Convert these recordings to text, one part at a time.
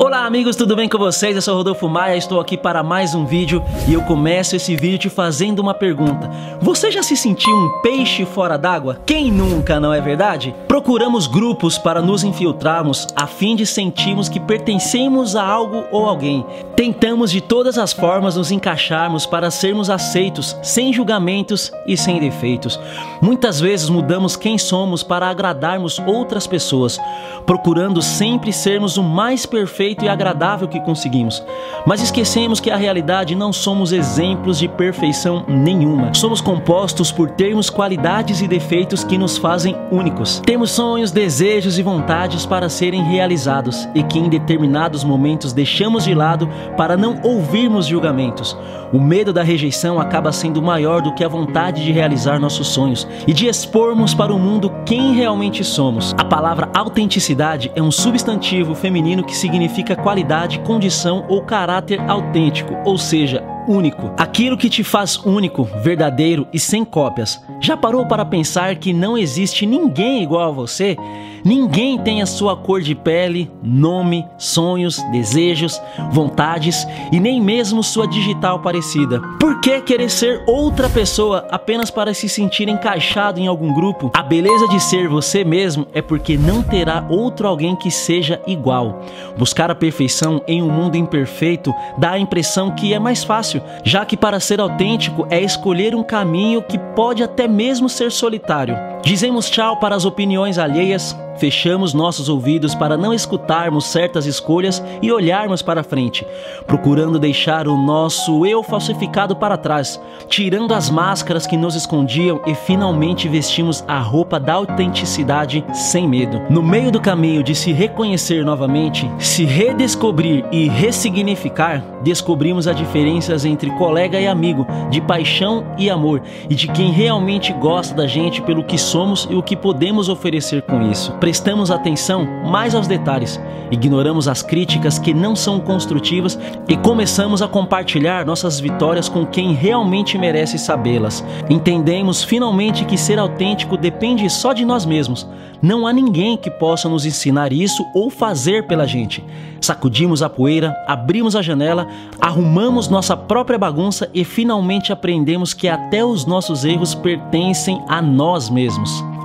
Olá amigos, tudo bem com vocês? Eu sou Rodolfo Maia, estou aqui para mais um vídeo e eu começo esse vídeo te fazendo uma pergunta. Você já se sentiu um peixe fora d'água? Quem nunca, não é verdade? Procuramos grupos para nos infiltrarmos a fim de sentirmos que pertencemos a algo ou alguém. Tentamos de todas as formas nos encaixarmos para sermos aceitos, sem julgamentos e sem defeitos. Muitas vezes mudamos quem somos para agradarmos outras pessoas, procurando sempre sermos o mais perfeito perfeito e agradável que conseguimos. Mas esquecemos que a realidade não somos exemplos de perfeição nenhuma. Somos compostos por termos qualidades e defeitos que nos fazem únicos. Temos sonhos, desejos e vontades para serem realizados e que em determinados momentos deixamos de lado para não ouvirmos julgamentos. O medo da rejeição acaba sendo maior do que a vontade de realizar nossos sonhos e de expormos para o mundo quem realmente somos. A palavra autenticidade é um substantivo feminino que significa significa qualidade, condição ou caráter autêntico, ou seja, único. Aquilo que te faz único, verdadeiro e sem cópias. Já parou para pensar que não existe ninguém igual a você? Ninguém tem a sua cor de pele, nome, sonhos, desejos, vontades e nem mesmo sua digital parecida. Por que querer ser outra pessoa apenas para se sentir encaixado em algum grupo? A beleza de ser você mesmo é porque não terá outro alguém que seja igual. Buscar a perfeição em um mundo imperfeito dá a impressão que é mais fácil já que para ser autêntico é escolher um caminho que pode até mesmo ser solitário. Dizemos tchau para as opiniões alheias, fechamos nossos ouvidos para não escutarmos certas escolhas e olharmos para frente, procurando deixar o nosso eu falsificado para trás, tirando as máscaras que nos escondiam e finalmente vestimos a roupa da autenticidade sem medo. No meio do caminho de se reconhecer novamente, se redescobrir e ressignificar, descobrimos as diferenças entre colega e amigo, de paixão e amor, e de quem realmente gosta da gente pelo que somos e o que podemos oferecer com isso. Prestamos atenção mais aos detalhes, ignoramos as críticas que não são construtivas e começamos a compartilhar nossas vitórias com quem realmente merece sabê-las. Entendemos finalmente que ser autêntico depende só de nós mesmos. Não há ninguém que possa nos ensinar isso ou fazer pela gente. Sacudimos a poeira, abrimos a janela, arrumamos nossa própria bagunça e finalmente aprendemos que até os nossos erros pertencem a nós mesmos.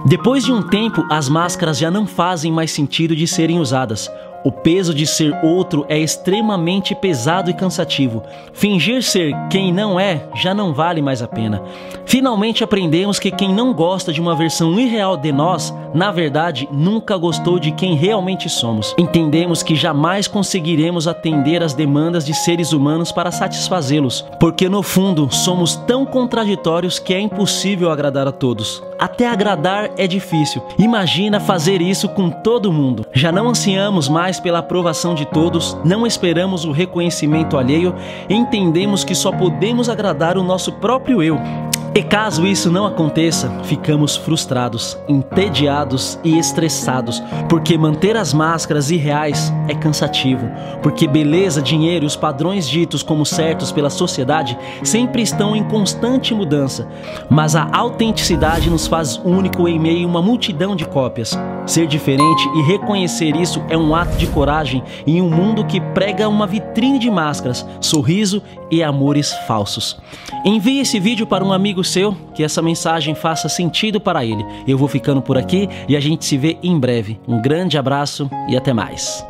Depois de um tempo, as máscaras já não fazem mais sentido de serem usadas. O peso de ser outro é extremamente pesado e cansativo. Fingir ser quem não é já não vale mais a pena. Finalmente aprendemos que quem não gosta de uma versão irreal de nós, na verdade, nunca gostou de quem realmente somos. Entendemos que jamais conseguiremos atender às demandas de seres humanos para satisfazê-los, porque no fundo somos tão contraditórios que é impossível agradar a todos. Até agradar é difícil. Imagina fazer isso com todo mundo. Já não ansiamos mais pela aprovação de todos, não esperamos o reconhecimento alheio, entendemos que só podemos agradar o nosso próprio eu. E caso isso não aconteça, ficamos frustrados, entediados e estressados, porque manter as máscaras irreais é cansativo, porque beleza, dinheiro e os padrões ditos como certos pela sociedade sempre estão em constante mudança, mas a autenticidade nos faz único em meio a uma multidão de cópias. Ser diferente e reconhecer isso é um ato de coragem em um mundo que prega uma vitrine de máscaras, sorriso e amores falsos. Envie esse vídeo para um amigo seu, que essa mensagem faça sentido para ele. Eu vou ficando por aqui e a gente se vê em breve. Um grande abraço e até mais.